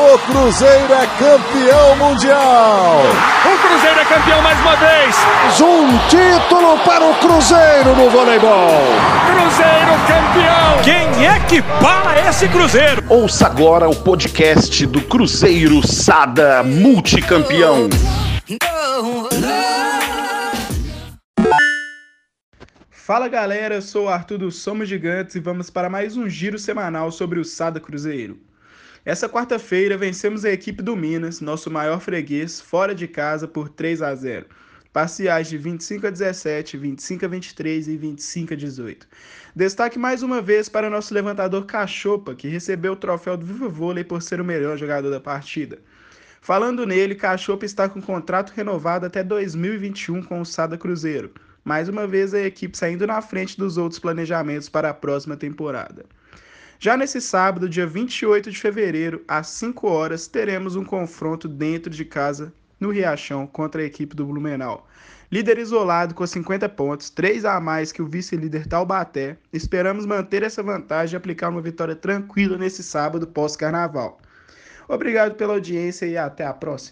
O Cruzeiro é campeão mundial. O Cruzeiro é campeão mais uma vez. Um título para o Cruzeiro no voleibol. Cruzeiro campeão. Quem é que para esse Cruzeiro? Ouça agora o podcast do Cruzeiro Sada Multicampeão. Fala galera, eu sou o Arthur do Somos Gigantes e vamos para mais um giro semanal sobre o Sada Cruzeiro. Essa quarta-feira vencemos a equipe do Minas, nosso maior freguês, fora de casa por 3 a 0. Parciais de 25 a 17, 25 a 23 e 25 a 18. Destaque mais uma vez para nosso levantador Cachopa, que recebeu o troféu do Viva Vôlei por ser o melhor jogador da partida. Falando nele, Cachopa está com contrato renovado até 2021 com o Sada Cruzeiro. Mais uma vez a equipe saindo na frente dos outros planejamentos para a próxima temporada. Já nesse sábado, dia 28 de fevereiro, às 5 horas, teremos um confronto dentro de casa no Riachão contra a equipe do Blumenau. Líder isolado com 50 pontos, 3 a mais que o vice-líder Taubaté, esperamos manter essa vantagem e aplicar uma vitória tranquila nesse sábado pós-carnaval. Obrigado pela audiência e até a próxima.